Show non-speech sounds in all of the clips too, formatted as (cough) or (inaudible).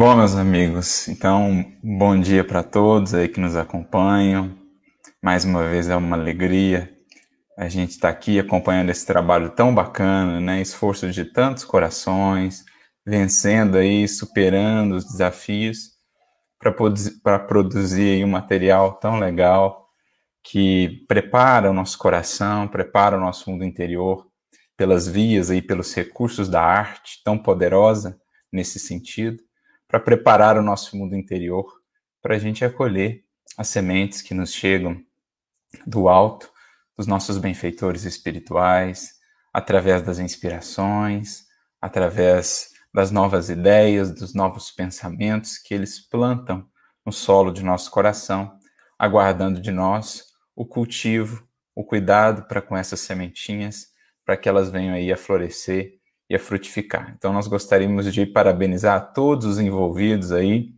Bom, meus amigos, então, bom dia para todos aí que nos acompanham. Mais uma vez é uma alegria a gente estar tá aqui acompanhando esse trabalho tão bacana, né? Esforço de tantos corações, vencendo aí, superando os desafios para produzir aí um material tão legal que prepara o nosso coração, prepara o nosso mundo interior pelas vias aí, pelos recursos da arte tão poderosa nesse sentido para preparar o nosso mundo interior para a gente acolher as sementes que nos chegam do alto, dos nossos benfeitores espirituais, através das inspirações, através das novas ideias, dos novos pensamentos que eles plantam no solo de nosso coração, aguardando de nós o cultivo, o cuidado para com essas sementinhas, para que elas venham aí a florescer e a frutificar. Então, nós gostaríamos de parabenizar todos os envolvidos aí,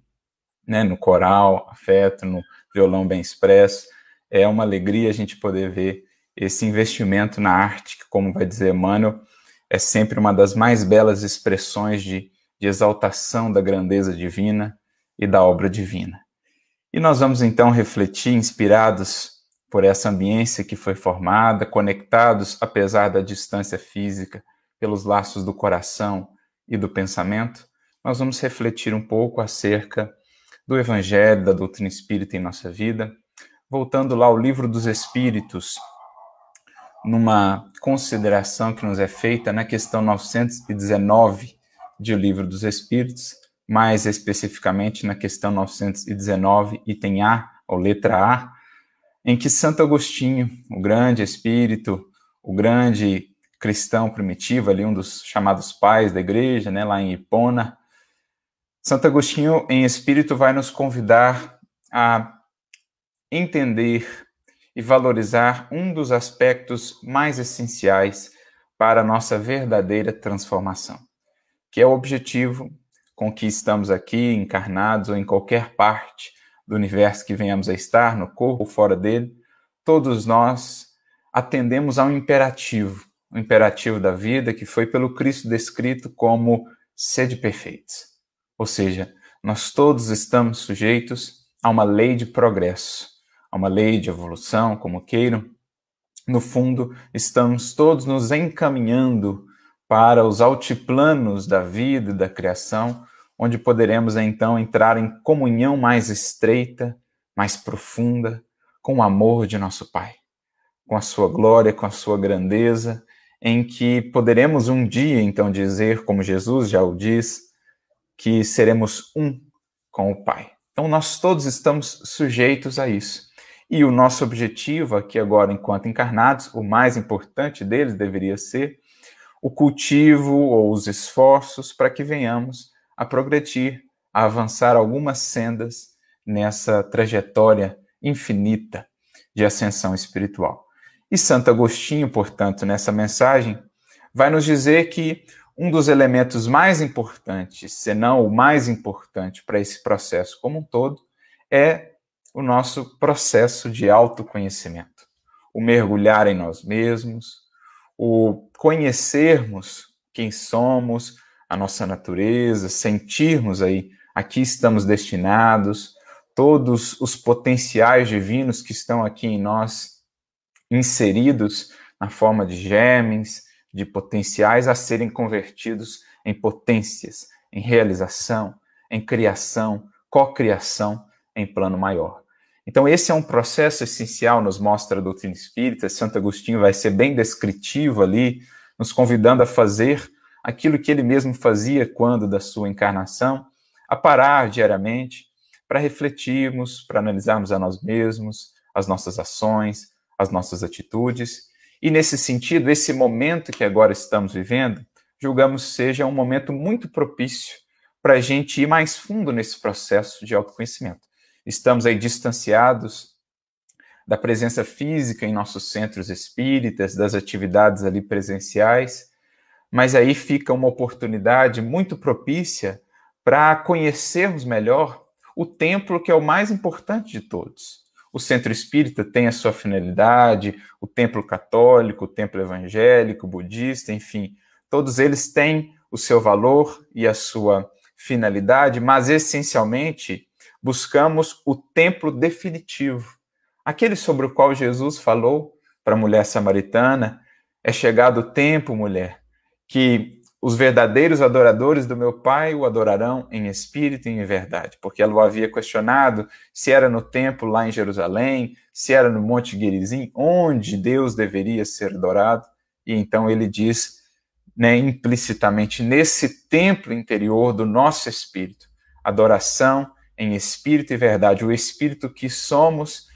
né, no coral, afeto, no violão bem expresso. É uma alegria a gente poder ver esse investimento na arte, que, como vai dizer Emmanuel, é sempre uma das mais belas expressões de, de exaltação da grandeza divina e da obra divina. E nós vamos então refletir, inspirados por essa ambiência que foi formada, conectados, apesar da distância física, pelos laços do coração e do pensamento, nós vamos refletir um pouco acerca do Evangelho, da doutrina espírita em nossa vida, voltando lá ao livro dos Espíritos, numa consideração que nos é feita na questão 919 de O Livro dos Espíritos, mais especificamente na questão 919, item A, ou letra A, em que Santo Agostinho, o grande espírito, o grande cristão primitivo, ali um dos chamados pais da igreja, né, lá em Hipona. Santo Agostinho, em espírito, vai nos convidar a entender e valorizar um dos aspectos mais essenciais para a nossa verdadeira transformação, que é o objetivo com que estamos aqui encarnados ou em qualquer parte do universo que venhamos a estar, no corpo ou fora dele, todos nós atendemos a um imperativo, o imperativo da vida que foi pelo Cristo descrito como sede perfeitos. Ou seja, nós todos estamos sujeitos a uma lei de progresso, a uma lei de evolução, como queiram. No fundo, estamos todos nos encaminhando para os altiplanos da vida e da criação, onde poderemos então entrar em comunhão mais estreita, mais profunda com o amor de nosso Pai, com a sua glória, com a sua grandeza em que poderemos um dia então dizer, como Jesus já o diz, que seremos um com o Pai. Então nós todos estamos sujeitos a isso. E o nosso objetivo aqui agora, enquanto encarnados, o mais importante deles deveria ser o cultivo ou os esforços para que venhamos a progredir, a avançar algumas sendas nessa trajetória infinita de ascensão espiritual. E Santo Agostinho, portanto, nessa mensagem, vai nos dizer que um dos elementos mais importantes, se não o mais importante para esse processo como um todo, é o nosso processo de autoconhecimento. O mergulhar em nós mesmos, o conhecermos quem somos, a nossa natureza, sentirmos aí aqui estamos destinados, todos os potenciais divinos que estão aqui em nós inseridos na forma de germes, de potenciais a serem convertidos em potências, em realização, em criação, cocriação em plano maior. Então, esse é um processo essencial, nos mostra a doutrina espírita. Santo Agostinho vai ser bem descritivo ali, nos convidando a fazer aquilo que ele mesmo fazia quando da sua encarnação, a parar diariamente para refletirmos, para analisarmos a nós mesmos, as nossas ações, as nossas atitudes. E nesse sentido, esse momento que agora estamos vivendo, julgamos seja um momento muito propício para a gente ir mais fundo nesse processo de autoconhecimento. Estamos aí distanciados da presença física em nossos centros espíritas, das atividades ali presenciais, mas aí fica uma oportunidade muito propícia para conhecermos melhor o templo que é o mais importante de todos, o centro espírita tem a sua finalidade, o templo católico, o templo evangélico, budista, enfim, todos eles têm o seu valor e a sua finalidade, mas essencialmente buscamos o templo definitivo, aquele sobre o qual Jesus falou para a mulher samaritana: é chegado o tempo, mulher, que os verdadeiros adoradores do meu Pai o adorarão em espírito e em verdade, porque ela o havia questionado se era no templo lá em Jerusalém, se era no Monte Gerizim, onde Deus deveria ser adorado. E então ele diz, né, implicitamente, nesse templo interior do nosso espírito, adoração em espírito e verdade, o espírito que somos,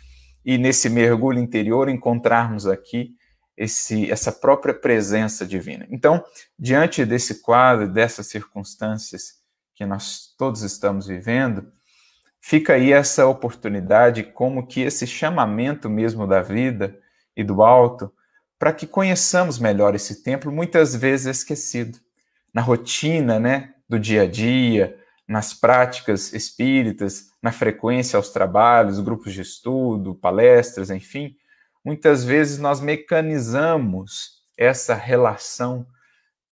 e nesse mergulho interior encontrarmos aqui esse, essa própria presença divina. Então, diante desse quadro, dessas circunstâncias que nós todos estamos vivendo, fica aí essa oportunidade, como que esse chamamento mesmo da vida e do alto, para que conheçamos melhor esse templo, muitas vezes esquecido. Na rotina, né, do dia a dia, nas práticas espíritas, na frequência aos trabalhos, grupos de estudo, palestras, enfim, muitas vezes nós mecanizamos essa relação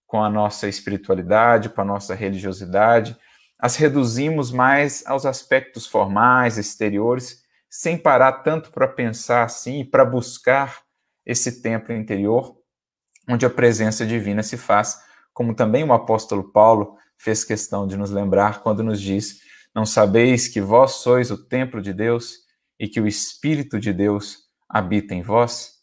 com a nossa espiritualidade, com a nossa religiosidade, as reduzimos mais aos aspectos formais, exteriores, sem parar tanto para pensar assim para buscar esse templo interior, onde a presença divina se faz, como também o apóstolo Paulo fez questão de nos lembrar quando nos diz: Não sabeis que vós sois o templo de Deus e que o Espírito de Deus habita em vós?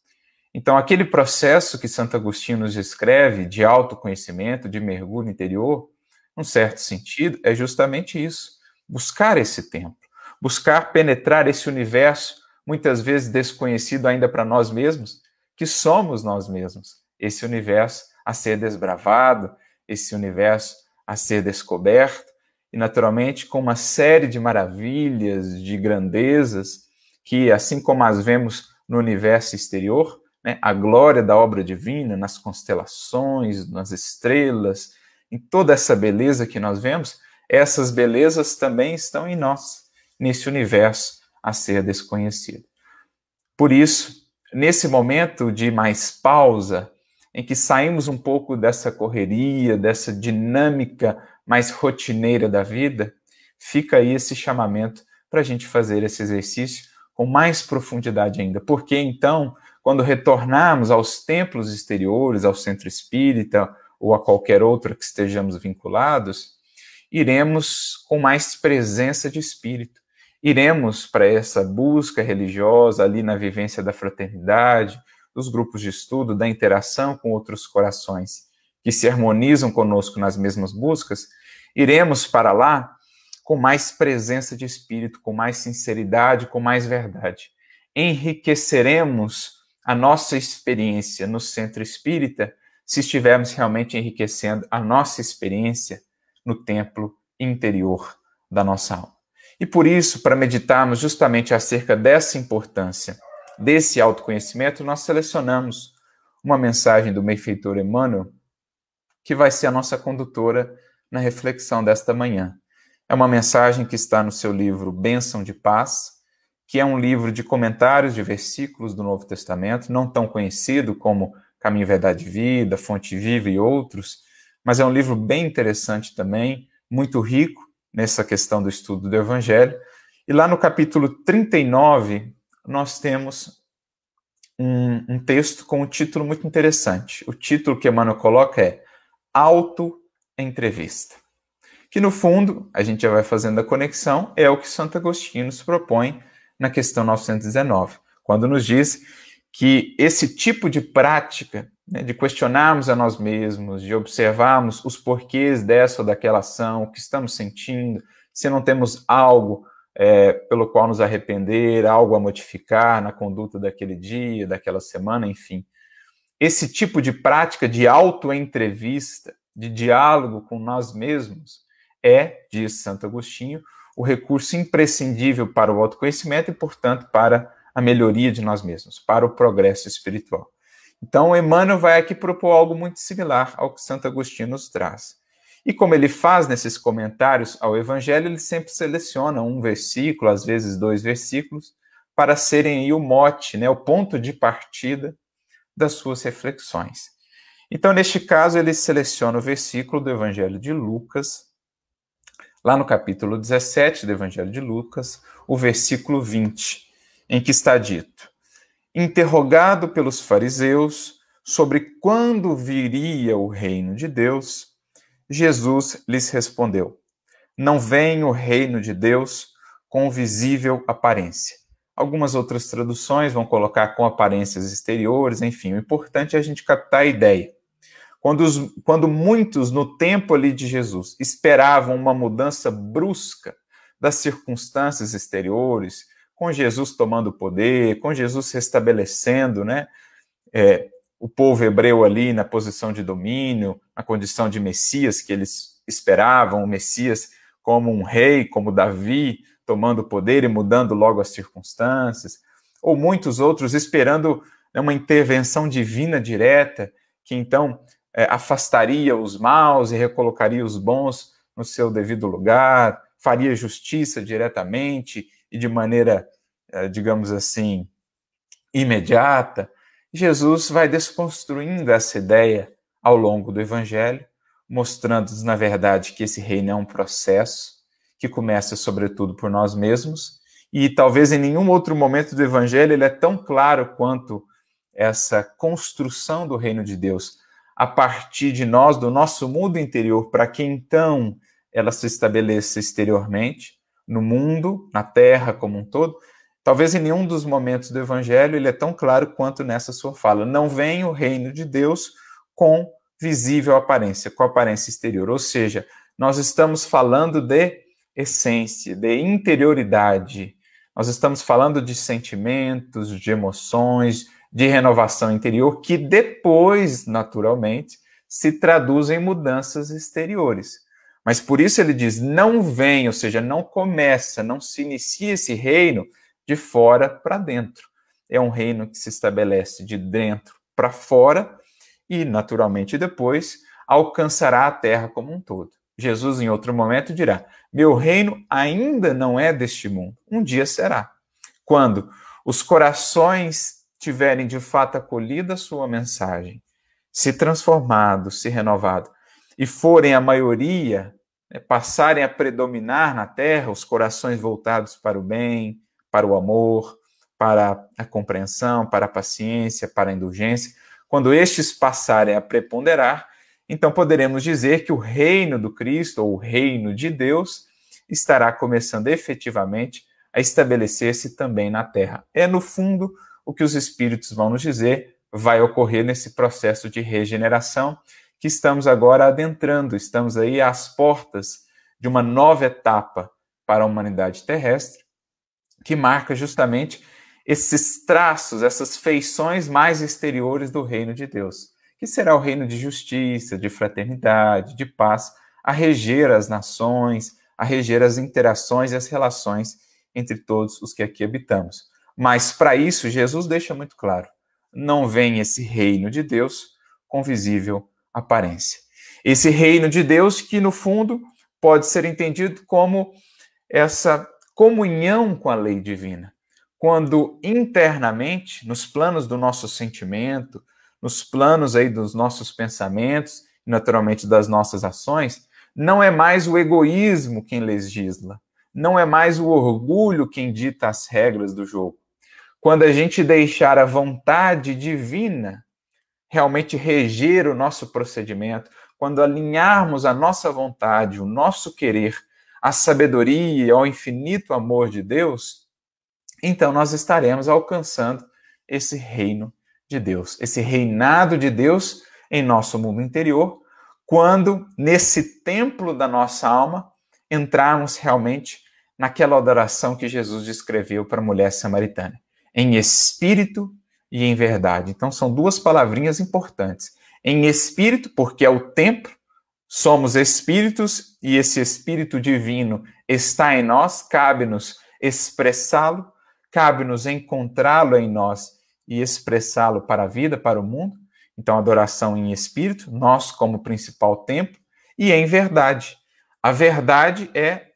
Então, aquele processo que Santo Agostinho nos descreve de autoconhecimento, de mergulho interior, num certo sentido, é justamente isso: buscar esse templo, buscar penetrar esse universo, muitas vezes desconhecido ainda para nós mesmos, que somos nós mesmos, esse universo a ser desbravado, esse universo a ser descoberto, e naturalmente com uma série de maravilhas, de grandezas, que assim como as vemos no universo exterior, né, a glória da obra divina nas constelações, nas estrelas, em toda essa beleza que nós vemos, essas belezas também estão em nós, nesse universo a ser desconhecido. Por isso, nesse momento de mais pausa, em que saímos um pouco dessa correria, dessa dinâmica mais rotineira da vida, fica aí esse chamamento para a gente fazer esse exercício com mais profundidade ainda. Porque então, quando retornarmos aos templos exteriores, ao centro espírita ou a qualquer outro que estejamos vinculados, iremos com mais presença de espírito. Iremos para essa busca religiosa ali na vivência da fraternidade, dos grupos de estudo, da interação com outros corações que se harmonizam conosco nas mesmas buscas, iremos para lá com mais presença de espírito, com mais sinceridade, com mais verdade. Enriqueceremos a nossa experiência no centro espírita se estivermos realmente enriquecendo a nossa experiência no templo interior da nossa alma. E por isso, para meditarmos justamente acerca dessa importância desse autoconhecimento, nós selecionamos uma mensagem do benfeitor Emmanuel, que vai ser a nossa condutora na reflexão desta manhã. É uma mensagem que está no seu livro Bênção de Paz, que é um livro de comentários de versículos do Novo Testamento, não tão conhecido como Caminho, Verdade e Vida, Fonte Viva e outros, mas é um livro bem interessante também, muito rico nessa questão do estudo do Evangelho. E lá no capítulo 39, nós temos um, um texto com um título muito interessante. O título que Emmanuel coloca é Auto-Entrevista que no fundo, a gente já vai fazendo a conexão, é o que Santo Agostinho nos propõe na questão 919, quando nos diz que esse tipo de prática, né, de questionarmos a nós mesmos, de observarmos os porquês dessa ou daquela ação, o que estamos sentindo, se não temos algo é, pelo qual nos arrepender, algo a modificar na conduta daquele dia, daquela semana, enfim. Esse tipo de prática de autoentrevista, de diálogo com nós mesmos, é, diz Santo Agostinho, o recurso imprescindível para o autoconhecimento e, portanto, para a melhoria de nós mesmos, para o progresso espiritual. Então, Emmanuel vai aqui propor algo muito similar ao que Santo Agostinho nos traz. E como ele faz nesses comentários ao Evangelho, ele sempre seleciona um versículo, às vezes dois versículos, para serem o mote, né, o ponto de partida das suas reflexões. Então, neste caso, ele seleciona o versículo do Evangelho de Lucas, lá no capítulo 17 do Evangelho de Lucas, o versículo 20, em que está dito: Interrogado pelos fariseus sobre quando viria o reino de Deus, Jesus lhes respondeu: Não vem o reino de Deus com visível aparência. Algumas outras traduções vão colocar com aparências exteriores, enfim, o importante é a gente captar a ideia. Quando, os, quando muitos no tempo ali de Jesus esperavam uma mudança brusca das circunstâncias exteriores, com Jesus tomando poder, com Jesus restabelecendo né, é, o povo hebreu ali na posição de domínio, na condição de Messias que eles esperavam, o Messias como um rei, como Davi, tomando poder e mudando logo as circunstâncias, ou muitos outros esperando né, uma intervenção divina direta, que então é, afastaria os maus e recolocaria os bons no seu devido lugar, faria justiça diretamente e de maneira, é, digamos assim, imediata. Jesus vai desconstruindo essa ideia ao longo do Evangelho, mostrando-nos, na verdade, que esse reino é um processo que começa, sobretudo, por nós mesmos, e talvez em nenhum outro momento do Evangelho ele é tão claro quanto essa construção do reino de Deus a partir de nós, do nosso mundo interior, para que então ela se estabeleça exteriormente, no mundo, na terra como um todo. Talvez em nenhum dos momentos do evangelho ele é tão claro quanto nessa sua fala. Não vem o reino de Deus com visível aparência, com aparência exterior. Ou seja, nós estamos falando de essência, de interioridade. Nós estamos falando de sentimentos, de emoções, de renovação interior que depois, naturalmente, se traduzem em mudanças exteriores. Mas por isso ele diz: não vem, ou seja, não começa, não se inicia esse reino de fora para dentro. É um reino que se estabelece de dentro para fora e, naturalmente, depois alcançará a terra como um todo. Jesus, em outro momento, dirá: Meu reino ainda não é deste mundo, um dia será. Quando os corações tiverem de fato acolhido a sua mensagem, se transformado, se renovado, e forem a maioria, né, passarem a predominar na terra, os corações voltados para o bem, para o amor, para a compreensão, para a paciência, para a indulgência, quando estes passarem a preponderar, então poderemos dizer que o reino do Cristo, ou o reino de Deus, estará começando efetivamente a estabelecer-se também na terra. É, no fundo, o que os espíritos vão nos dizer vai ocorrer nesse processo de regeneração que estamos agora adentrando, estamos aí às portas de uma nova etapa para a humanidade terrestre, que marca justamente esses traços, essas feições mais exteriores do reino de Deus, que será o reino de justiça, de fraternidade, de paz, a reger as nações, a reger as interações e as relações entre todos os que aqui habitamos. Mas para isso, Jesus deixa muito claro: não vem esse reino de Deus com visível aparência. Esse reino de Deus que, no fundo, pode ser entendido como essa comunhão com a lei divina. Quando internamente, nos planos do nosso sentimento, nos planos aí dos nossos pensamentos, naturalmente das nossas ações, não é mais o egoísmo quem legisla, não é mais o orgulho quem dita as regras do jogo, quando a gente deixar a vontade divina realmente reger o nosso procedimento, quando alinharmos a nossa vontade, o nosso querer, à sabedoria e ao infinito amor de Deus, então nós estaremos alcançando esse reino de Deus, esse reinado de Deus em nosso mundo interior, quando nesse templo da nossa alma entrarmos realmente naquela adoração que Jesus descreveu para a mulher samaritana em espírito e em verdade. Então, são duas palavrinhas importantes. Em espírito, porque é o templo, somos espíritos e esse espírito divino está em nós, cabe-nos expressá-lo, cabe-nos encontrá-lo em nós e expressá-lo para a vida, para o mundo. Então, adoração em espírito, nós como principal templo, e em verdade. A verdade é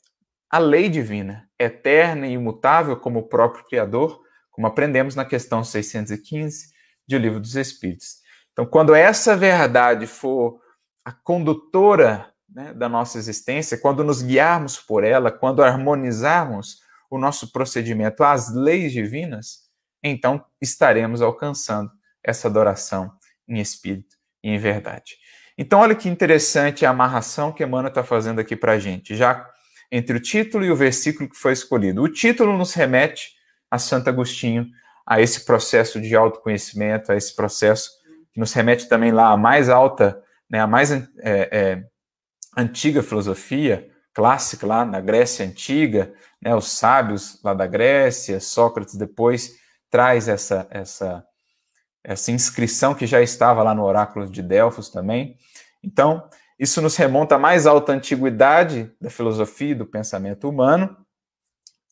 a lei divina, eterna e imutável como o próprio Criador, como aprendemos na questão 615 de O Livro dos Espíritos. Então, quando essa verdade for a condutora né, da nossa existência, quando nos guiarmos por ela, quando harmonizarmos o nosso procedimento às leis divinas, então estaremos alcançando essa adoração em espírito e em verdade. Então, olha que interessante a amarração que Emmanuel está fazendo aqui para a gente, já entre o título e o versículo que foi escolhido. O título nos remete a Santo Agostinho, a esse processo de autoconhecimento, a esse processo que nos remete também lá à mais alta, né, a mais é, é, antiga filosofia clássica lá na Grécia Antiga, né, os sábios lá da Grécia, Sócrates depois traz essa, essa essa inscrição que já estava lá no oráculo de Delfos também. Então, isso nos remonta à mais alta antiguidade da filosofia e do pensamento humano,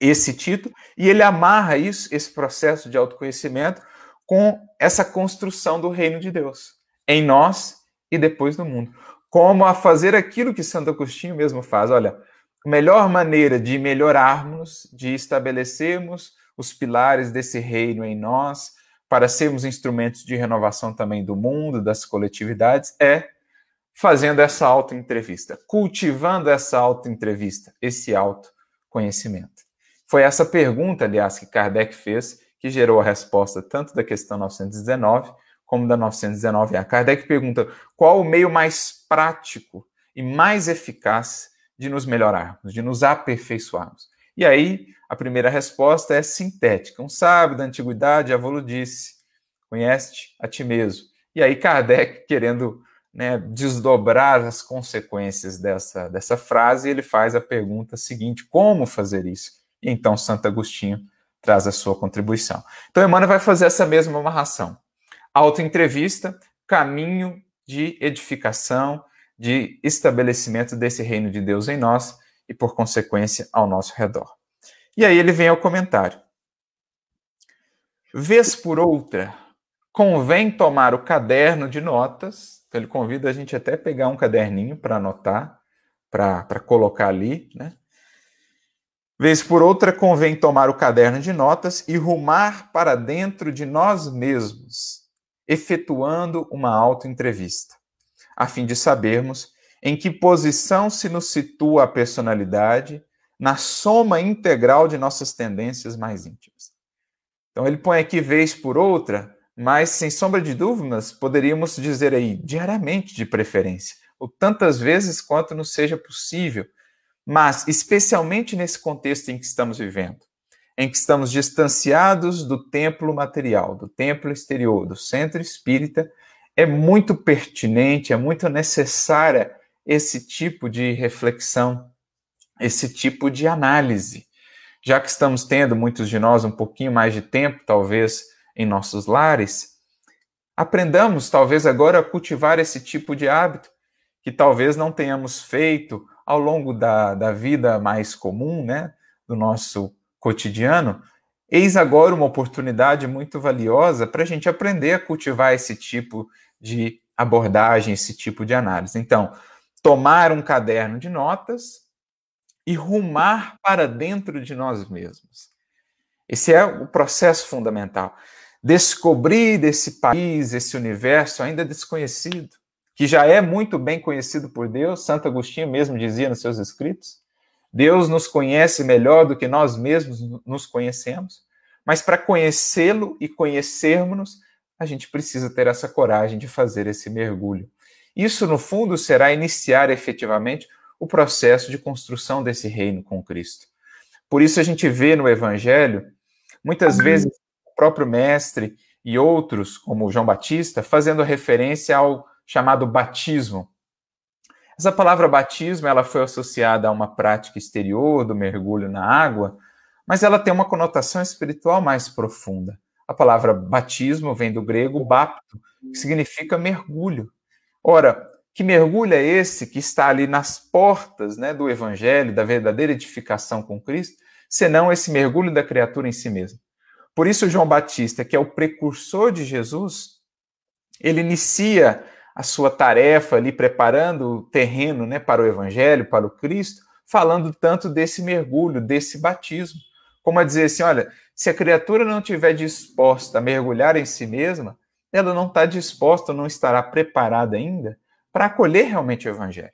esse título, e ele amarra isso, esse processo de autoconhecimento, com essa construção do reino de Deus, em nós e depois no mundo. Como a fazer aquilo que Santo Agostinho mesmo faz. Olha, a melhor maneira de melhorarmos, de estabelecermos os pilares desse reino em nós, para sermos instrumentos de renovação também do mundo, das coletividades, é fazendo essa auto-entrevista, cultivando essa auto-entrevista, esse autoconhecimento. Foi essa pergunta, aliás, que Kardec fez, que gerou a resposta tanto da questão 919 como da 919A. Kardec pergunta qual o meio mais prático e mais eficaz de nos melhorarmos, de nos aperfeiçoarmos. E aí, a primeira resposta é sintética. Um sábio da antiguidade, Avolo disse, conhece-te a ti mesmo. E aí, Kardec, querendo né, desdobrar as consequências dessa, dessa frase, ele faz a pergunta seguinte: como fazer isso? E então, Santo Agostinho traz a sua contribuição. Então, Emmanuel vai fazer essa mesma amarração. Autoentrevista, caminho de edificação, de estabelecimento desse reino de Deus em nós e, por consequência, ao nosso redor. E aí ele vem ao comentário. Vez por outra, convém tomar o caderno de notas. Então ele convida a gente até pegar um caderninho para anotar, para colocar ali, né? Vez por outra, convém tomar o caderno de notas e rumar para dentro de nós mesmos, efetuando uma autoentrevista, a fim de sabermos em que posição se nos situa a personalidade na soma integral de nossas tendências mais íntimas. Então ele põe aqui vez por outra, mas sem sombra de dúvidas, poderíamos dizer aí diariamente de preferência, ou tantas vezes quanto nos seja possível, mas especialmente nesse contexto em que estamos vivendo, em que estamos distanciados do templo material, do templo exterior, do centro espírita, é muito pertinente, é muito necessária esse tipo de reflexão, esse tipo de análise. Já que estamos tendo, muitos de nós, um pouquinho mais de tempo, talvez, em nossos lares, aprendamos, talvez, agora a cultivar esse tipo de hábito, que talvez não tenhamos feito ao longo da, da vida mais comum, né, do nosso cotidiano. Eis agora uma oportunidade muito valiosa para a gente aprender a cultivar esse tipo de abordagem, esse tipo de análise. Então, tomar um caderno de notas e rumar para dentro de nós mesmos. Esse é o processo fundamental. Descobrir esse país, esse universo ainda desconhecido, que já é muito bem conhecido por Deus, Santo Agostinho mesmo dizia nos seus escritos. Deus nos conhece melhor do que nós mesmos nos conhecemos, mas para conhecê-lo e conhecermos-nos, a gente precisa ter essa coragem de fazer esse mergulho. Isso, no fundo, será iniciar efetivamente o processo de construção desse reino com Cristo. Por isso, a gente vê no Evangelho, muitas Amém. vezes, o próprio Mestre e outros, como João Batista, fazendo referência ao chamado batismo. Essa palavra batismo ela foi associada a uma prática exterior do mergulho na água, mas ela tem uma conotação espiritual mais profunda. A palavra batismo vem do grego bapto, que significa mergulho. Ora, que mergulho é esse que está ali nas portas né, do Evangelho, da verdadeira edificação com Cristo, senão esse mergulho da criatura em si mesmo? Por isso, João Batista, que é o precursor de Jesus, ele inicia a sua tarefa ali, preparando o terreno né, para o Evangelho, para o Cristo, falando tanto desse mergulho, desse batismo. Como a dizer assim: olha, se a criatura não estiver disposta a mergulhar em si mesma, ela não está disposta, não estará preparada ainda para acolher realmente o Evangelho.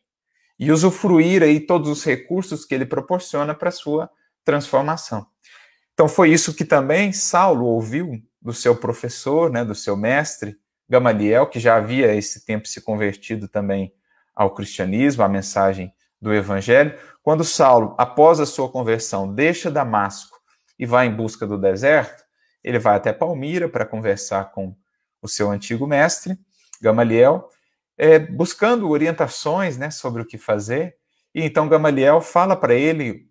e usufruir aí todos os recursos que ele proporciona para sua transformação. Então foi isso que também Saulo ouviu do seu professor, né, do seu mestre Gamaliel, que já havia esse tempo se convertido também ao cristianismo, à mensagem do evangelho. Quando Saulo, após a sua conversão, deixa Damasco e vai em busca do deserto, ele vai até Palmira para conversar com o seu antigo mestre, Gamaliel, é, buscando orientações né, sobre o que fazer. E então Gamaliel fala para ele,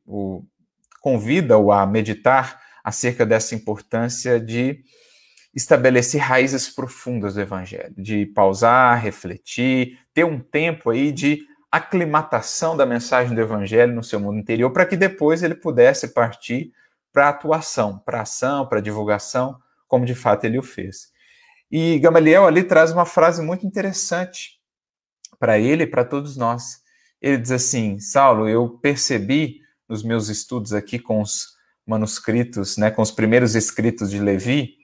convida-o a meditar acerca dessa importância de estabelecer raízes profundas do evangelho, de pausar, refletir, ter um tempo aí de aclimatação da mensagem do evangelho no seu mundo interior, para que depois ele pudesse partir para a atuação, para a ação, para a divulgação, como de fato ele o fez. E Gamaliel ali traz uma frase muito interessante para ele e para todos nós. Ele diz assim: Saulo, eu percebi nos meus estudos aqui com os manuscritos, né, com os primeiros escritos de Levi,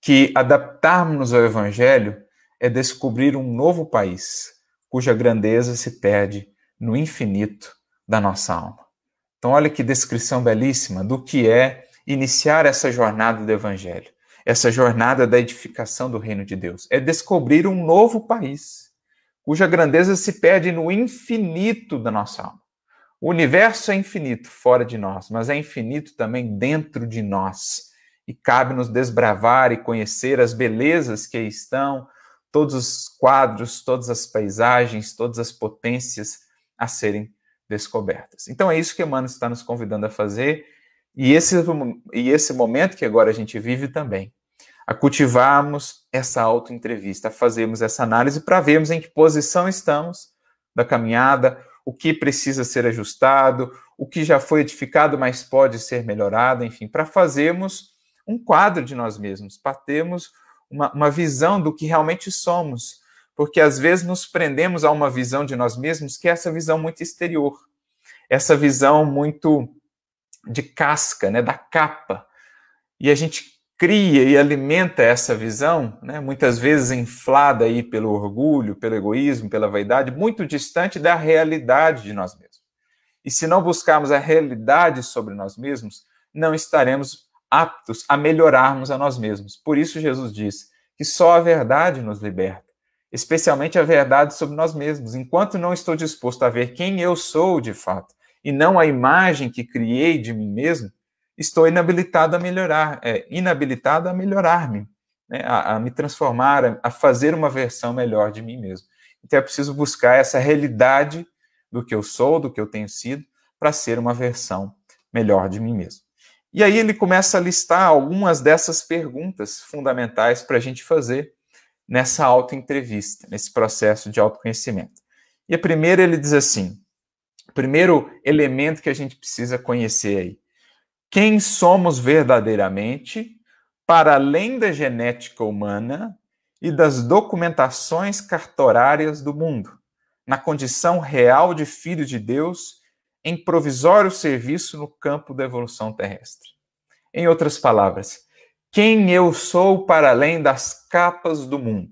que adaptarmos ao evangelho é descobrir um novo país, cuja grandeza se perde no infinito da nossa alma. Então, olha que descrição belíssima do que é iniciar essa jornada do Evangelho, essa jornada da edificação do reino de Deus. É descobrir um novo país, cuja grandeza se perde no infinito da nossa alma. O universo é infinito fora de nós, mas é infinito também dentro de nós. E cabe-nos desbravar e conhecer as belezas que aí estão, todos os quadros, todas as paisagens, todas as potências a serem descobertas. Então é isso que Emmanuel está nos convidando a fazer e esse, e esse momento que agora a gente vive também, a cultivarmos essa autoentrevista, a fazermos essa análise para vermos em que posição estamos da caminhada, o que precisa ser ajustado, o que já foi edificado, mas pode ser melhorado, enfim, para fazermos um quadro de nós mesmos, para termos uma, uma visão do que realmente somos, porque às vezes nos prendemos a uma visão de nós mesmos que é essa visão muito exterior, essa visão muito de casca, né, da capa. E a gente cria e alimenta essa visão, né, muitas vezes inflada aí pelo orgulho, pelo egoísmo, pela vaidade, muito distante da realidade de nós mesmos. E se não buscarmos a realidade sobre nós mesmos, não estaremos aptos a melhorarmos a nós mesmos. Por isso, Jesus diz que só a verdade nos liberta, especialmente a verdade sobre nós mesmos. Enquanto não estou disposto a ver quem eu sou de fato e não a imagem que criei de mim mesmo, estou inabilitado a melhorar, é, inabilitado a melhorar-me, né, a, a, me transformar, a, a fazer uma versão melhor de mim mesmo. Então é preciso buscar essa realidade do que eu sou, do que eu tenho sido, para ser uma versão melhor de mim mesmo. E aí ele começa a listar algumas dessas perguntas fundamentais para a gente fazer nessa autoentrevista, nesse processo de autoconhecimento. E a primeira ele diz assim: primeiro elemento que a gente precisa conhecer aí. Quem somos verdadeiramente, para além da genética humana e das documentações cartorárias do mundo, na condição real de filho de Deus em provisório serviço no campo da evolução terrestre. Em outras palavras, quem eu sou para além das capas do mundo,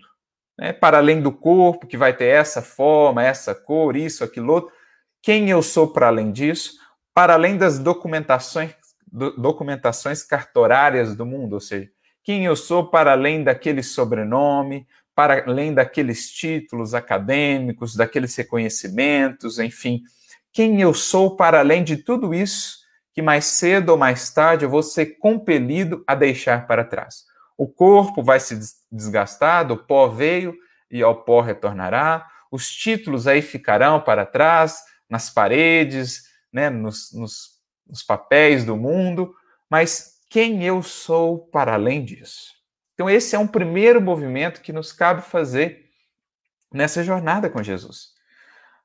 né? para além do corpo que vai ter essa forma, essa cor, isso, aquilo outro, quem eu sou para além disso, para além das documentações, do, documentações cartorárias do mundo, ou seja, quem eu sou para além daquele sobrenome, para além daqueles títulos acadêmicos, daqueles reconhecimentos, enfim, quem eu sou para além de tudo isso que mais cedo ou mais tarde eu vou ser compelido a deixar para trás. O corpo vai se desgastar, do pó veio e ao pó retornará, os títulos aí ficarão para trás, nas paredes, né, nos, nos, nos papéis do mundo, mas quem eu sou para além disso? Então, esse é um primeiro movimento que nos cabe fazer nessa jornada com Jesus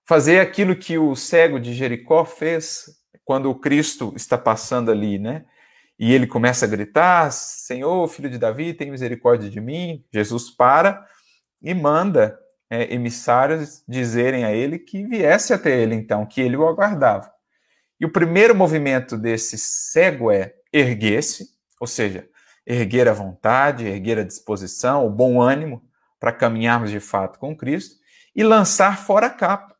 fazer aquilo que o cego de Jericó fez quando o Cristo está passando ali, né? E ele começa a gritar: Senhor, filho de Davi, tem misericórdia de mim. Jesus para e manda é, emissários dizerem a ele que viesse até ele, então, que ele o aguardava. E o primeiro movimento desse cego é erguer-se, ou seja, erguer a vontade, erguer a disposição, o bom ânimo para caminharmos de fato com Cristo e lançar fora a capa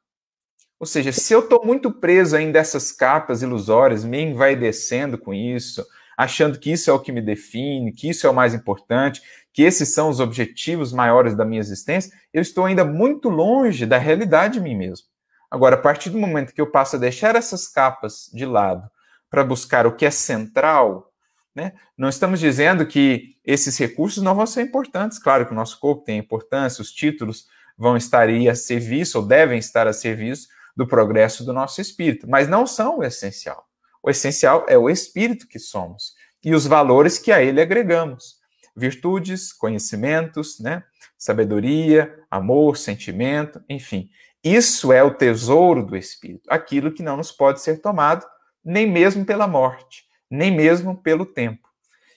Ou seja, se eu estou muito preso ainda dessas capas ilusórias, me envaidecendo com isso, achando que isso é o que me define, que isso é o mais importante, que esses são os objetivos maiores da minha existência, eu estou ainda muito longe da realidade de mim mesmo. Agora, a partir do momento que eu passo a deixar essas capas de lado para buscar o que é central, né, não estamos dizendo que esses recursos não vão ser importantes. Claro que o nosso corpo tem importância, os títulos vão estar aí a serviço, ou devem estar a serviço do progresso do nosso espírito, mas não são o essencial. O essencial é o espírito que somos e os valores que a ele agregamos. Virtudes, conhecimentos, né? sabedoria, amor, sentimento, enfim. Isso é o tesouro do espírito, aquilo que não nos pode ser tomado nem mesmo pela morte, nem mesmo pelo tempo.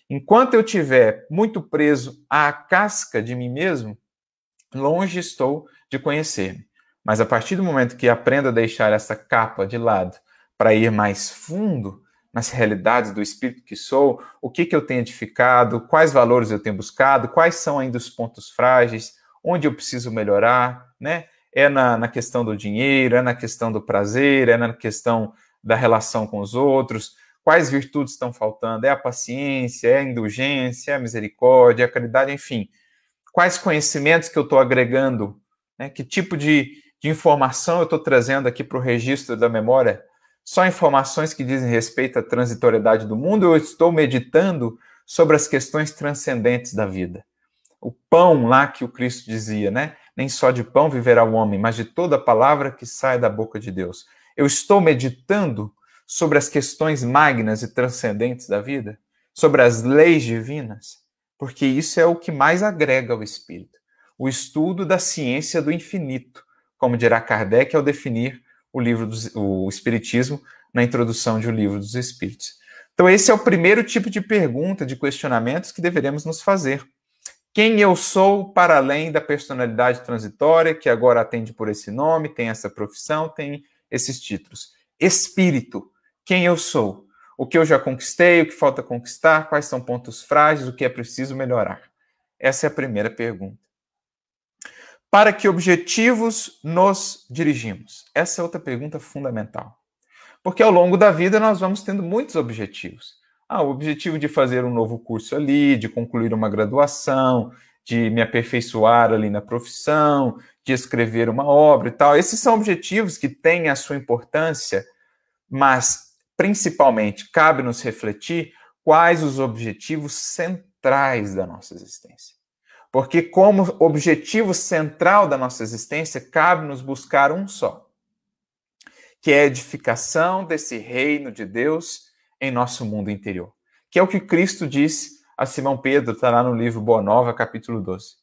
Enquanto eu tiver muito preso à casca de mim mesmo, longe estou de conhecer-me. Mas a partir do momento que aprendo a deixar essa capa de lado para ir mais fundo nas realidades do espírito que sou, o que, que eu tenho edificado, quais valores eu tenho buscado, quais são ainda os pontos frágeis, onde eu preciso melhorar, né? É na, na questão do dinheiro, é na questão do prazer, é na questão da relação com os outros, quais virtudes estão faltando, é a paciência, é a indulgência, é a misericórdia, é a caridade, enfim. Quais conhecimentos que eu estou agregando, né? que tipo de, de informação eu estou trazendo aqui para o registro da memória? Só informações que dizem respeito à transitoriedade do mundo eu estou meditando sobre as questões transcendentes da vida? O pão lá que o Cristo dizia, né? Nem só de pão viverá o homem, mas de toda palavra que sai da boca de Deus. Eu estou meditando sobre as questões magnas e transcendentes da vida, sobre as leis divinas, porque isso é o que mais agrega ao espírito. O estudo da ciência do infinito, como dirá Kardec ao definir o livro do o Espiritismo na introdução de O Livro dos Espíritos. Então, esse é o primeiro tipo de pergunta, de questionamentos que deveremos nos fazer. Quem eu sou para além da personalidade transitória, que agora atende por esse nome, tem essa profissão, tem esses títulos? Espírito, quem eu sou? O que eu já conquistei, o que falta conquistar, quais são pontos frágeis, o que é preciso melhorar? Essa é a primeira pergunta. Para que objetivos nos dirigimos? Essa é outra pergunta fundamental. Porque ao longo da vida nós vamos tendo muitos objetivos. Ah, o objetivo de fazer um novo curso ali, de concluir uma graduação, de me aperfeiçoar ali na profissão, de escrever uma obra e tal. Esses são objetivos que têm a sua importância, mas principalmente cabe nos refletir quais os objetivos centrais da nossa existência. Porque, como objetivo central da nossa existência, cabe nos buscar um só, que é a edificação desse reino de Deus em nosso mundo interior. Que é o que Cristo disse a Simão Pedro, está lá no livro Boa Nova, capítulo 12.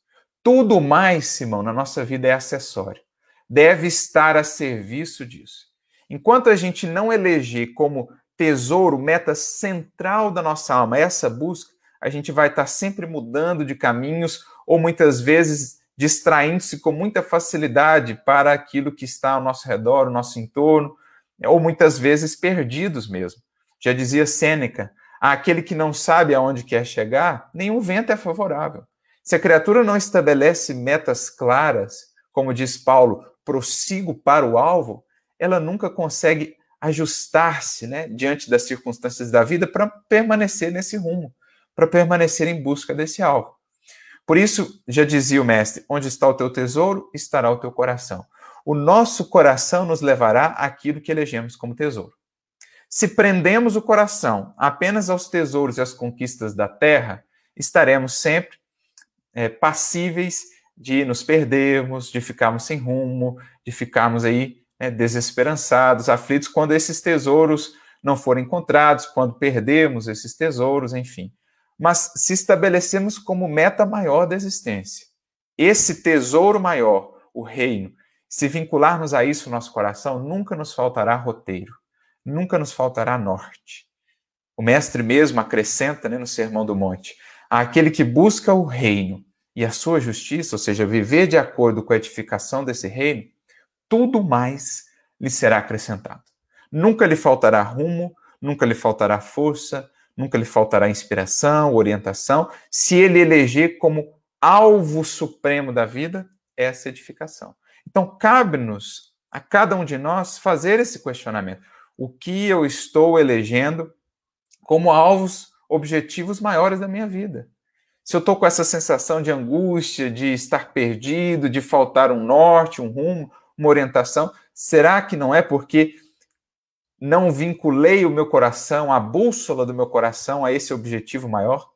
Tudo mais, Simão, na nossa vida é acessório. Deve estar a serviço disso. Enquanto a gente não eleger como tesouro, meta central da nossa alma, essa busca, a gente vai estar sempre mudando de caminhos ou muitas vezes distraindo-se com muita facilidade para aquilo que está ao nosso redor, ao nosso entorno, ou muitas vezes perdidos mesmo. Já dizia Sêneca, aquele que não sabe aonde quer chegar, nenhum vento é favorável. Se a criatura não estabelece metas claras, como diz Paulo, prossigo para o alvo, ela nunca consegue ajustar-se né, diante das circunstâncias da vida para permanecer nesse rumo para permanecer em busca desse alvo. Por isso, já dizia o mestre: onde está o teu tesouro, estará o teu coração. O nosso coração nos levará àquilo que elegemos como tesouro. Se prendemos o coração apenas aos tesouros e às conquistas da terra, estaremos sempre é, passíveis de nos perdermos, de ficarmos sem rumo, de ficarmos aí né, desesperançados, aflitos, quando esses tesouros não forem encontrados, quando perdemos esses tesouros, enfim mas se estabelecemos como meta maior da existência, esse tesouro maior, o reino, se vincularmos a isso no nosso coração, nunca nos faltará roteiro, nunca nos faltará norte. O mestre mesmo acrescenta né, no Sermão do Monte: aquele que busca o reino e a sua justiça, ou seja, viver de acordo com a edificação desse reino, tudo mais lhe será acrescentado. Nunca lhe faltará rumo, nunca lhe faltará força, nunca lhe faltará inspiração, orientação, se ele eleger como alvo supremo da vida essa edificação. Então, cabe-nos a cada um de nós fazer esse questionamento. O que eu estou elegendo como alvos, objetivos maiores da minha vida? Se eu estou com essa sensação de angústia, de estar perdido, de faltar um norte, um rumo, uma orientação, será que não é porque não vinculei o meu coração, a bússola do meu coração a esse objetivo maior?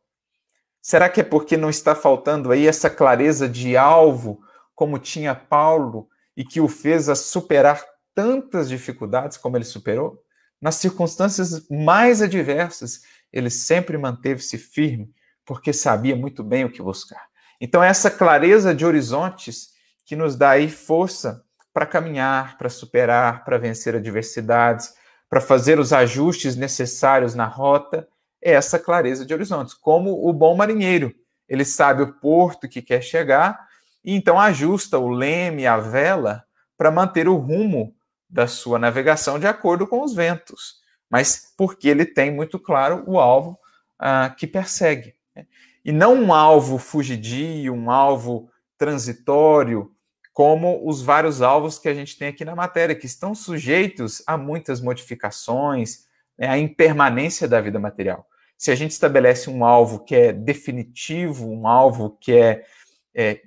Será que é porque não está faltando aí essa clareza de alvo, como tinha Paulo, e que o fez a superar tantas dificuldades como ele superou? Nas circunstâncias mais adversas, ele sempre manteve-se firme, porque sabia muito bem o que buscar. Então, é essa clareza de horizontes que nos dá aí força para caminhar, para superar, para vencer adversidades, para fazer os ajustes necessários na rota é essa clareza de horizontes. Como o bom marinheiro, ele sabe o porto que quer chegar e então ajusta o leme, a vela, para manter o rumo da sua navegação de acordo com os ventos, mas porque ele tem muito claro o alvo ah, que persegue. Né? E não um alvo fugidio, um alvo transitório, como os vários alvos que a gente tem aqui na matéria, que estão sujeitos a muitas modificações, né, à impermanência da vida material. Se a gente estabelece um alvo que é definitivo, um alvo que é, é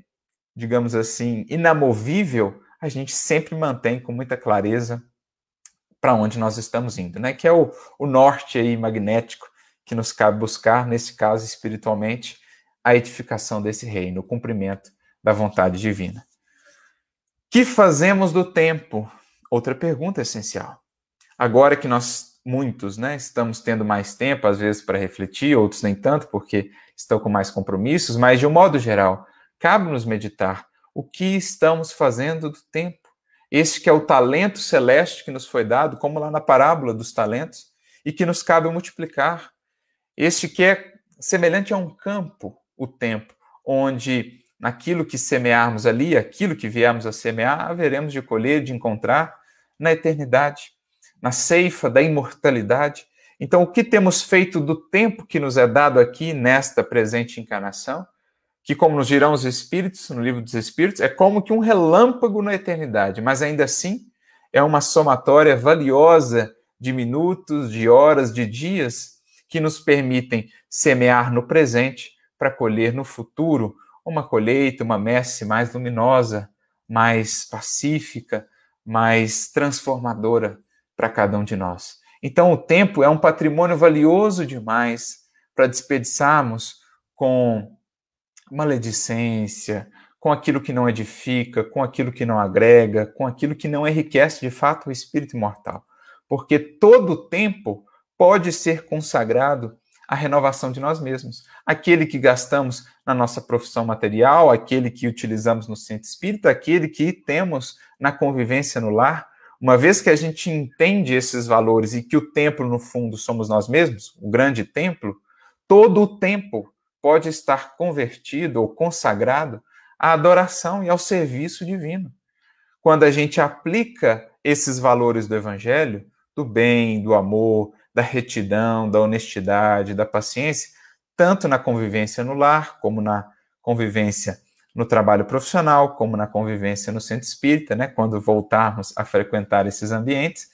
digamos assim, inamovível, a gente sempre mantém com muita clareza para onde nós estamos indo, né? Que é o, o norte aí magnético que nos cabe buscar, nesse caso espiritualmente, a edificação desse reino, o cumprimento da vontade divina. Que fazemos do tempo? Outra pergunta essencial. Agora que nós, muitos, né, estamos tendo mais tempo, às vezes, para refletir, outros nem tanto, porque estão com mais compromissos, mas de um modo geral, cabe-nos meditar o que estamos fazendo do tempo. Este que é o talento celeste que nos foi dado, como lá na parábola dos talentos, e que nos cabe multiplicar. Este que é semelhante a um campo, o tempo, onde naquilo que semearmos ali, aquilo que viemos a semear, haveremos de colher, de encontrar na eternidade, na ceifa da imortalidade. Então, o que temos feito do tempo que nos é dado aqui nesta presente encarnação, que, como nos dirão os Espíritos, no livro dos Espíritos, é como que um relâmpago na eternidade, mas ainda assim é uma somatória valiosa de minutos, de horas, de dias que nos permitem semear no presente para colher no futuro uma colheita, uma messe mais luminosa, mais pacífica, mais transformadora para cada um de nós. Então, o tempo é um patrimônio valioso demais para desperdiçarmos com maledicência, com aquilo que não edifica, com aquilo que não agrega, com aquilo que não enriquece de fato o espírito imortal. Porque todo o tempo pode ser consagrado à renovação de nós mesmos. Aquele que gastamos na nossa profissão material, aquele que utilizamos no centro espírita, aquele que temos na convivência no lar. Uma vez que a gente entende esses valores e que o templo, no fundo, somos nós mesmos, o grande templo, todo o tempo pode estar convertido ou consagrado à adoração e ao serviço divino. Quando a gente aplica esses valores do Evangelho, do bem, do amor, da retidão, da honestidade, da paciência, tanto na convivência no lar, como na convivência no trabalho profissional, como na convivência no centro espírita, né? Quando voltarmos a frequentar esses ambientes,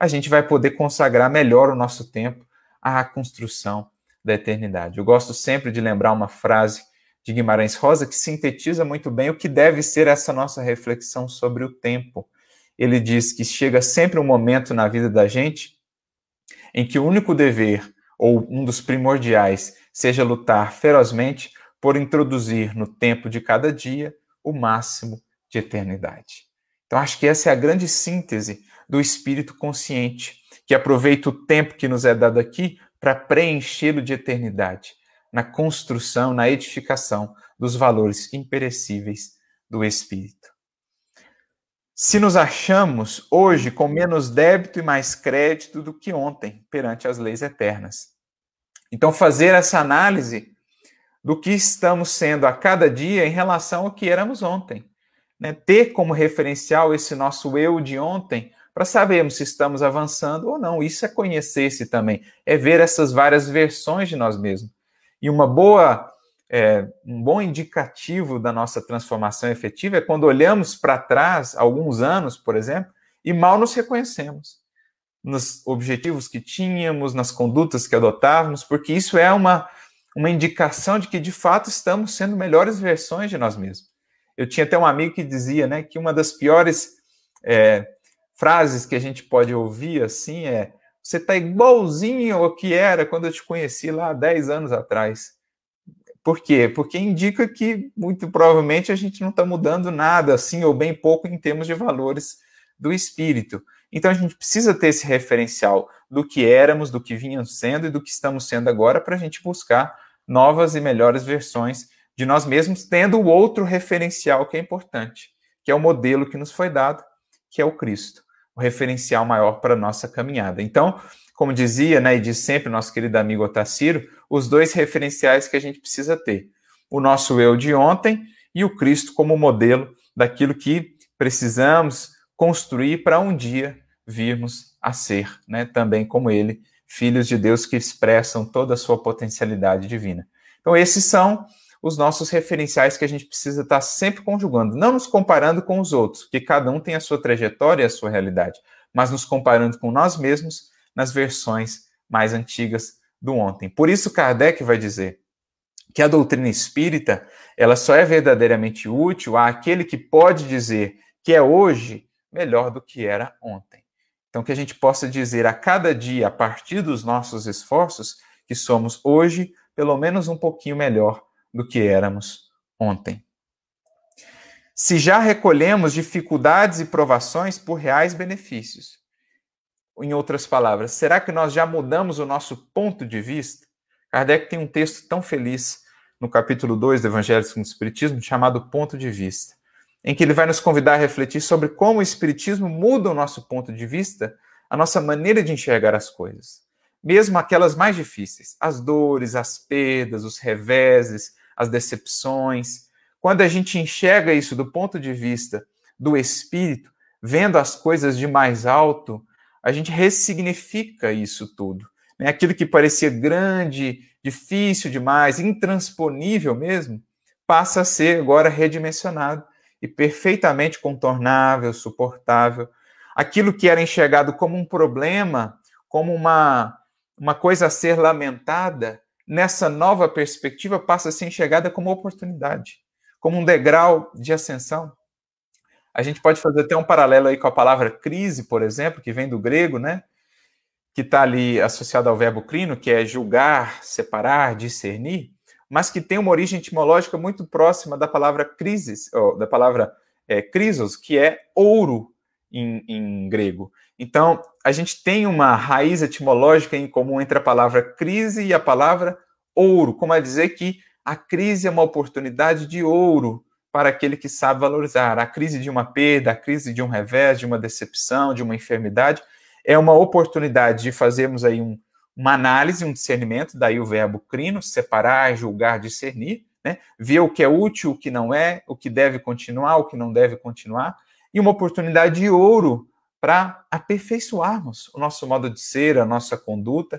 a gente vai poder consagrar melhor o nosso tempo à construção da eternidade. Eu gosto sempre de lembrar uma frase de Guimarães Rosa que sintetiza muito bem o que deve ser essa nossa reflexão sobre o tempo. Ele diz que chega sempre um momento na vida da gente em que o único dever, ou um dos primordiais, seja lutar ferozmente por introduzir no tempo de cada dia o máximo de eternidade. Então, acho que essa é a grande síntese do espírito consciente, que aproveita o tempo que nos é dado aqui para preenchê-lo de eternidade, na construção, na edificação dos valores imperecíveis do espírito. Se nos achamos hoje com menos débito e mais crédito do que ontem perante as leis eternas, então, fazer essa análise do que estamos sendo a cada dia em relação ao que éramos ontem. Né? Ter como referencial esse nosso eu de ontem para sabermos se estamos avançando ou não. Isso é conhecer-se também, é ver essas várias versões de nós mesmos. E uma boa, é, um bom indicativo da nossa transformação efetiva é quando olhamos para trás, alguns anos, por exemplo, e mal nos reconhecemos nos objetivos que tínhamos, nas condutas que adotávamos, porque isso é uma, uma indicação de que de fato estamos sendo melhores versões de nós mesmos. Eu tinha até um amigo que dizia né, que uma das piores é, frases que a gente pode ouvir assim é: você está igualzinho ao que era quando eu te conheci lá 10 anos atrás. Por quê? Porque indica que muito provavelmente a gente não está mudando nada, assim, ou bem pouco em termos de valores do espírito. Então a gente precisa ter esse referencial do que éramos, do que vinhamos sendo e do que estamos sendo agora para a gente buscar novas e melhores versões de nós mesmos, tendo o outro referencial que é importante, que é o modelo que nos foi dado, que é o Cristo, o referencial maior para a nossa caminhada. Então, como dizia, né, e diz sempre nosso querido amigo Otacílio, os dois referenciais que a gente precisa ter: o nosso eu de ontem e o Cristo como modelo daquilo que precisamos construir para um dia virmos a ser, né, também como ele, filhos de Deus que expressam toda a sua potencialidade divina. Então, esses são os nossos referenciais que a gente precisa estar sempre conjugando, não nos comparando com os outros, porque cada um tem a sua trajetória e a sua realidade, mas nos comparando com nós mesmos nas versões mais antigas do ontem. Por isso, Kardec vai dizer que a doutrina espírita ela só é verdadeiramente útil àquele que pode dizer que é hoje melhor do que era ontem. Então, que a gente possa dizer a cada dia, a partir dos nossos esforços, que somos hoje pelo menos um pouquinho melhor do que éramos ontem. Se já recolhemos dificuldades e provações por reais benefícios, em outras palavras, será que nós já mudamos o nosso ponto de vista? Kardec tem um texto tão feliz no capítulo 2 do Evangelho segundo o Espiritismo chamado Ponto de Vista em que ele vai nos convidar a refletir sobre como o Espiritismo muda o nosso ponto de vista, a nossa maneira de enxergar as coisas. Mesmo aquelas mais difíceis, as dores, as perdas, os reveses, as decepções. Quando a gente enxerga isso do ponto de vista do Espírito, vendo as coisas de mais alto, a gente ressignifica isso tudo. Né? Aquilo que parecia grande, difícil demais, intransponível mesmo, passa a ser agora redimensionado e perfeitamente contornável, suportável. Aquilo que era enxergado como um problema, como uma, uma coisa a ser lamentada, nessa nova perspectiva passa a ser enxergada como oportunidade, como um degrau de ascensão. A gente pode fazer até um paralelo aí com a palavra crise, por exemplo, que vem do grego, né? Que está ali associado ao verbo crino, que é julgar, separar, discernir mas que tem uma origem etimológica muito próxima da palavra crisis, da palavra é, crisos, que é ouro em, em, grego. Então, a gente tem uma raiz etimológica em comum entre a palavra crise e a palavra ouro, como a dizer que a crise é uma oportunidade de ouro para aquele que sabe valorizar. A crise de uma perda, a crise de um revés, de uma decepção, de uma enfermidade, é uma oportunidade de fazermos aí um, uma análise, um discernimento, daí o verbo crino, separar, julgar, discernir, né? ver o que é útil, o que não é, o que deve continuar, o que não deve continuar, e uma oportunidade de ouro para aperfeiçoarmos o nosso modo de ser, a nossa conduta.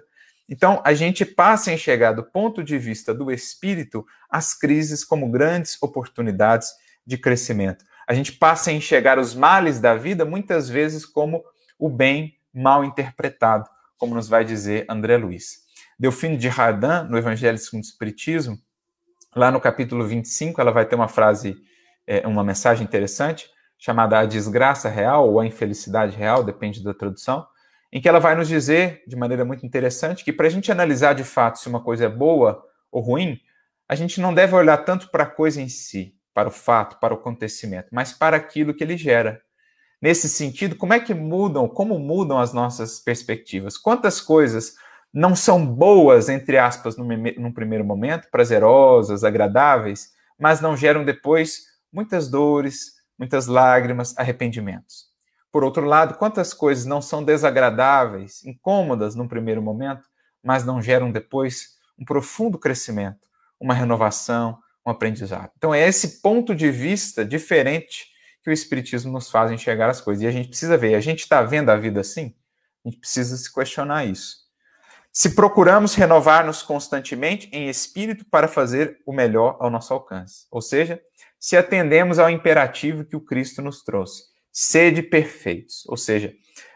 Então, a gente passa a enxergar do ponto de vista do espírito as crises como grandes oportunidades de crescimento. A gente passa a enxergar os males da vida muitas vezes como o bem mal interpretado como nos vai dizer André Luiz. Delfino de Radin, no Evangelho segundo o Espiritismo, lá no capítulo 25, ela vai ter uma frase, é, uma mensagem interessante, chamada A Desgraça Real ou A Infelicidade Real, depende da tradução, em que ela vai nos dizer, de maneira muito interessante, que para a gente analisar de fato se uma coisa é boa ou ruim, a gente não deve olhar tanto para a coisa em si, para o fato, para o acontecimento, mas para aquilo que ele gera. Nesse sentido, como é que mudam, como mudam as nossas perspectivas? Quantas coisas não são boas, entre aspas, num, primeiro momento, prazerosas, agradáveis, mas não geram depois muitas dores, muitas lágrimas, arrependimentos? Por outro lado, quantas coisas não são desagradáveis, incômodas num primeiro momento, mas não geram depois um profundo crescimento, uma renovação, um aprendizado? Então, é esse ponto de vista diferente que o Espiritismo nos faz enxergar as coisas. E a gente precisa ver, a gente está vendo a vida assim? A gente precisa se questionar isso. Se procuramos renovar-nos constantemente em espírito para fazer o melhor ao nosso alcance. Ou seja, se atendemos ao imperativo que o Cristo nos trouxe. Sede perfeitos, ou seja,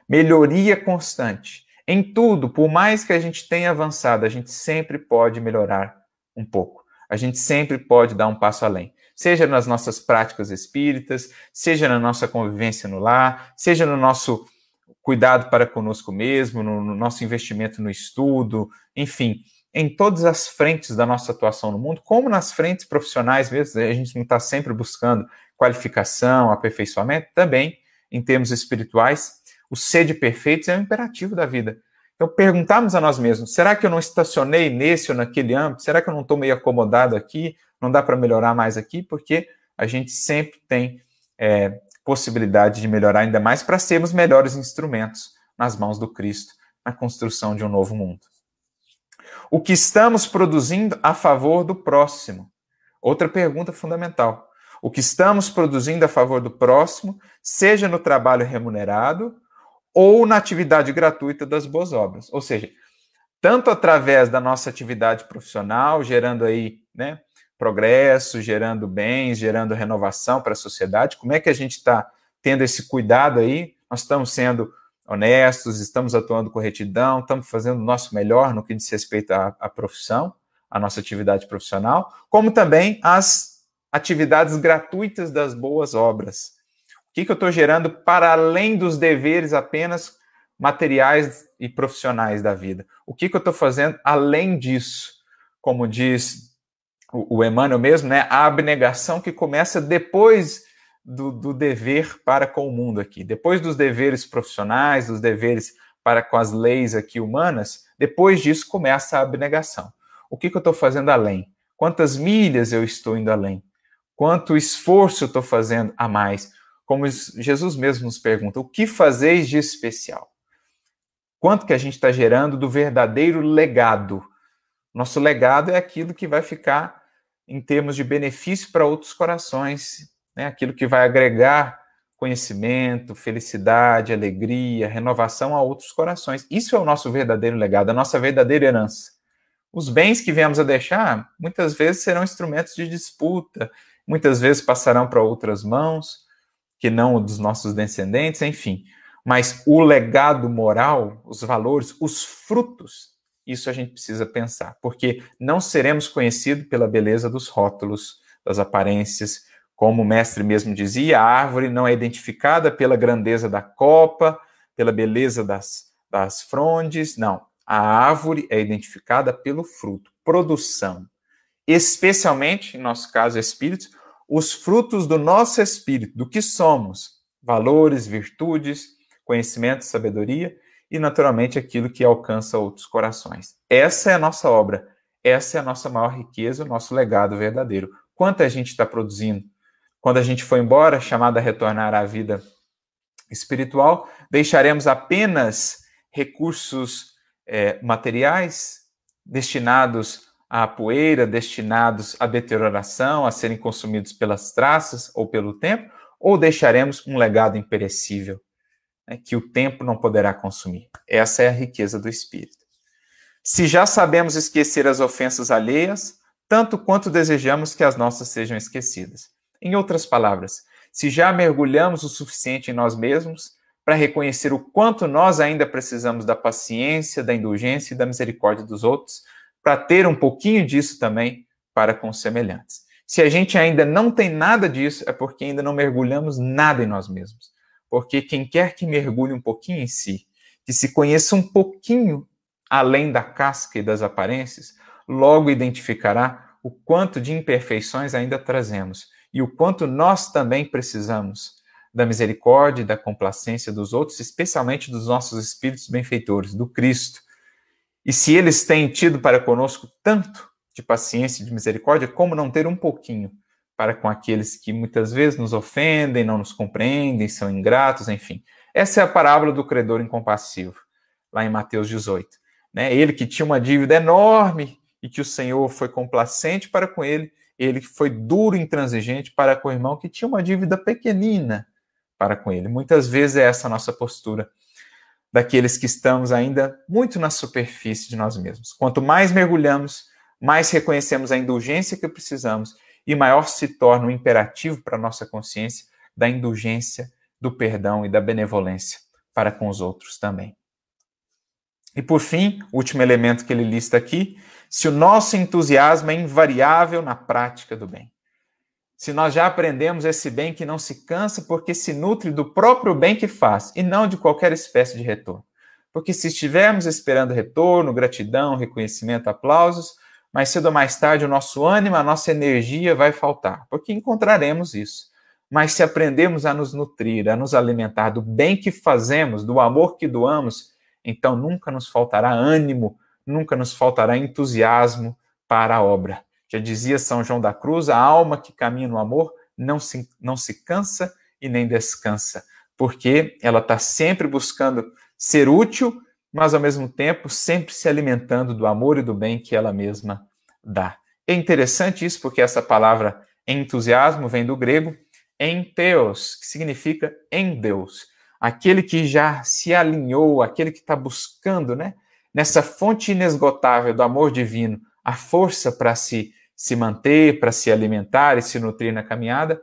melhoria constante. Em tudo, por mais que a gente tenha avançado, a gente sempre pode melhorar um pouco. A gente sempre pode dar um passo além. Seja nas nossas práticas espíritas, seja na nossa convivência no lar, seja no nosso cuidado para conosco mesmo, no, no nosso investimento no estudo, enfim, em todas as frentes da nossa atuação no mundo, como nas frentes profissionais mesmo, a gente não está sempre buscando qualificação, aperfeiçoamento, também em termos espirituais, o sede perfeitos é o imperativo da vida. Então, perguntarmos a nós mesmos: será que eu não estacionei nesse ou naquele âmbito? Será que eu não estou meio acomodado aqui? Não dá para melhorar mais aqui? Porque a gente sempre tem é, possibilidade de melhorar ainda mais para sermos melhores instrumentos nas mãos do Cristo na construção de um novo mundo o que estamos produzindo a favor do próximo? Outra pergunta fundamental. O que estamos produzindo a favor do próximo, seja no trabalho remunerado ou na atividade gratuita das boas obras. Ou seja, tanto através da nossa atividade profissional, gerando aí, né, progresso, gerando bens, gerando renovação para a sociedade, como é que a gente está tendo esse cuidado aí? Nós estamos sendo honestos, estamos atuando com retidão, estamos fazendo o nosso melhor no que diz respeito à, à profissão, à nossa atividade profissional, como também as atividades gratuitas das boas obras. O que, que eu estou gerando para além dos deveres apenas materiais e profissionais da vida? O que, que eu estou fazendo além disso? Como diz o, o Emmanuel mesmo, né? A abnegação que começa depois do, do, dever para com o mundo aqui. Depois dos deveres profissionais, dos deveres para com as leis aqui humanas, depois disso começa a abnegação. O que, que eu estou fazendo além? Quantas milhas eu estou indo além? Quanto esforço estou fazendo a mais? Como Jesus mesmo nos pergunta, o que fazeis de especial? Quanto que a gente está gerando do verdadeiro legado? Nosso legado é aquilo que vai ficar em termos de benefício para outros corações, né? aquilo que vai agregar conhecimento, felicidade, alegria, renovação a outros corações. Isso é o nosso verdadeiro legado, a nossa verdadeira herança. Os bens que viemos a deixar, muitas vezes serão instrumentos de disputa, muitas vezes passarão para outras mãos, que não o dos nossos descendentes, enfim. Mas o legado moral, os valores, os frutos, isso a gente precisa pensar, porque não seremos conhecidos pela beleza dos rótulos, das aparências, como o mestre mesmo dizia, a árvore não é identificada pela grandeza da copa, pela beleza das, das frondes, não. A árvore é identificada pelo fruto, produção. Especialmente, em nosso caso, espíritos, os frutos do nosso espírito, do que somos, valores, virtudes, conhecimento, sabedoria e, naturalmente, aquilo que alcança outros corações. Essa é a nossa obra, essa é a nossa maior riqueza, o nosso legado verdadeiro. Quanto a gente está produzindo quando a gente for embora, chamado a retornar à vida espiritual, deixaremos apenas recursos é, materiais destinados à poeira, destinados à deterioração, a serem consumidos pelas traças ou pelo tempo, ou deixaremos um legado imperecível né, que o tempo não poderá consumir. Essa é a riqueza do espírito. Se já sabemos esquecer as ofensas alheias, tanto quanto desejamos que as nossas sejam esquecidas. Em outras palavras, se já mergulhamos o suficiente em nós mesmos para reconhecer o quanto nós ainda precisamos da paciência, da indulgência e da misericórdia dos outros, para ter um pouquinho disso também para com os semelhantes. Se a gente ainda não tem nada disso, é porque ainda não mergulhamos nada em nós mesmos. Porque quem quer que mergulhe um pouquinho em si, que se conheça um pouquinho além da casca e das aparências, logo identificará o quanto de imperfeições ainda trazemos e o quanto nós também precisamos da misericórdia e da complacência dos outros, especialmente dos nossos espíritos benfeitores, do Cristo. E se eles têm tido para conosco tanto de paciência e de misericórdia, como não ter um pouquinho para com aqueles que muitas vezes nos ofendem, não nos compreendem, são ingratos, enfim. Essa é a parábola do credor incompassivo, lá em Mateus 18. Né? Ele que tinha uma dívida enorme e que o Senhor foi complacente para com ele, ele foi duro e intransigente para com o irmão que tinha uma dívida pequenina para com ele. Muitas vezes é essa a nossa postura daqueles que estamos ainda muito na superfície de nós mesmos. Quanto mais mergulhamos, mais reconhecemos a indulgência que precisamos e maior se torna o imperativo para a nossa consciência da indulgência do perdão e da benevolência para com os outros também. E por fim, o último elemento que ele lista aqui, se o nosso entusiasmo é invariável na prática do bem. Se nós já aprendemos esse bem que não se cansa porque se nutre do próprio bem que faz e não de qualquer espécie de retorno. Porque se estivermos esperando retorno, gratidão, reconhecimento, aplausos, mais cedo ou mais tarde o nosso ânimo, a nossa energia vai faltar, porque encontraremos isso. Mas se aprendemos a nos nutrir, a nos alimentar do bem que fazemos, do amor que doamos, então nunca nos faltará ânimo, nunca nos faltará entusiasmo para a obra. Já dizia São João da Cruz: a alma que caminha no amor não se, não se cansa e nem descansa, porque ela está sempre buscando ser útil, mas ao mesmo tempo sempre se alimentando do amor e do bem que ela mesma dá. É interessante isso porque essa palavra entusiasmo vem do grego enteos, que significa em Deus. Aquele que já se alinhou, aquele que está buscando, né, nessa fonte inesgotável do amor divino, a força para se, se manter, para se alimentar e se nutrir na caminhada,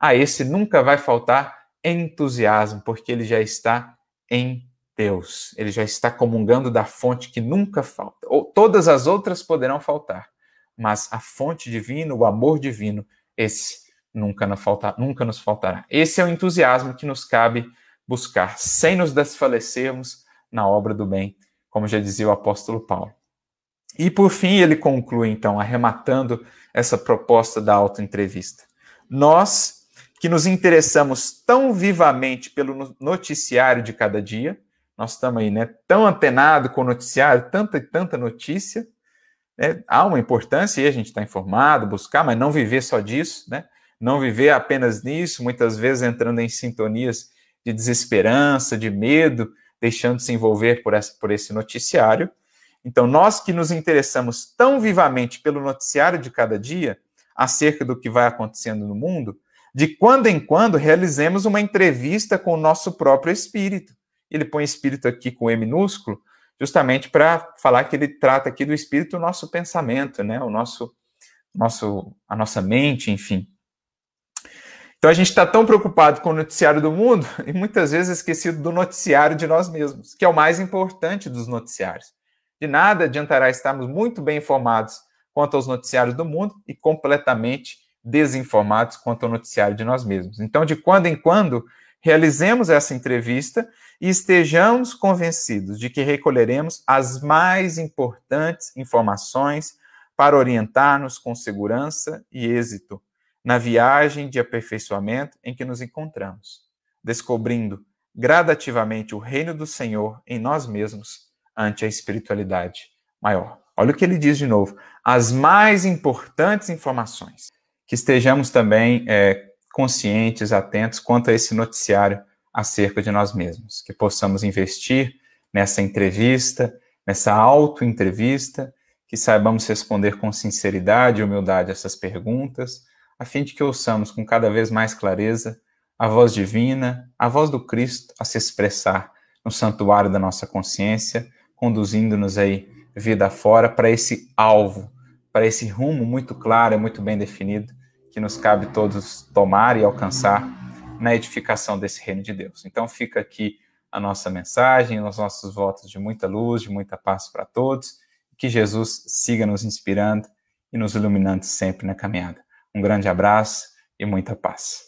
a esse nunca vai faltar entusiasmo, porque ele já está em Deus. Ele já está comungando da fonte que nunca falta. Ou todas as outras poderão faltar, mas a fonte divina, o amor divino, esse nunca nunca nos faltará. Esse é o entusiasmo que nos cabe buscar, sem nos desfalecermos na obra do bem, como já dizia o apóstolo Paulo. E por fim, ele conclui, então, arrematando essa proposta da autoentrevista. Nós que nos interessamos tão vivamente pelo noticiário de cada dia, nós estamos aí, né, tão antenado com o noticiário, tanta e tanta notícia, né, há uma importância e a gente está informado, buscar, mas não viver só disso, né, não viver apenas nisso, muitas vezes entrando em sintonias de desesperança, de medo, deixando se envolver por, essa, por esse noticiário. Então, nós que nos interessamos tão vivamente pelo noticiário de cada dia, acerca do que vai acontecendo no mundo, de quando em quando realizemos uma entrevista com o nosso próprio espírito ele põe espírito aqui com E minúsculo, justamente para falar que ele trata aqui do espírito o nosso pensamento, né? O nosso, nosso, a nossa mente, enfim. Então a gente está tão preocupado com o noticiário do mundo (laughs) e muitas vezes esquecido do noticiário de nós mesmos, que é o mais importante dos noticiários. De nada adiantará estarmos muito bem informados quanto aos noticiários do mundo e completamente desinformados quanto ao noticiário de nós mesmos. Então, de quando em quando, realizemos essa entrevista e estejamos convencidos de que recolheremos as mais importantes informações para orientar-nos com segurança e êxito na viagem de aperfeiçoamento em que nos encontramos, descobrindo gradativamente o reino do Senhor em nós mesmos ante a espiritualidade maior. Olha o que ele diz de novo: as mais importantes informações. Que estejamos também é, conscientes, atentos quanto a esse noticiário acerca de nós mesmos, que possamos investir nessa entrevista, nessa auto-entrevista, que saibamos responder com sinceridade e humildade essas perguntas, a fim de que ouçamos com cada vez mais clareza a voz divina, a voz do Cristo a se expressar no santuário da nossa consciência, conduzindo-nos aí vida fora para esse alvo, para esse rumo muito claro e muito bem definido que nos cabe todos tomar e alcançar na edificação desse reino de Deus. Então fica aqui a nossa mensagem, os nossos votos de muita luz, de muita paz para todos, que Jesus siga nos inspirando e nos iluminando sempre na caminhada. Um grande abraço e muita paz.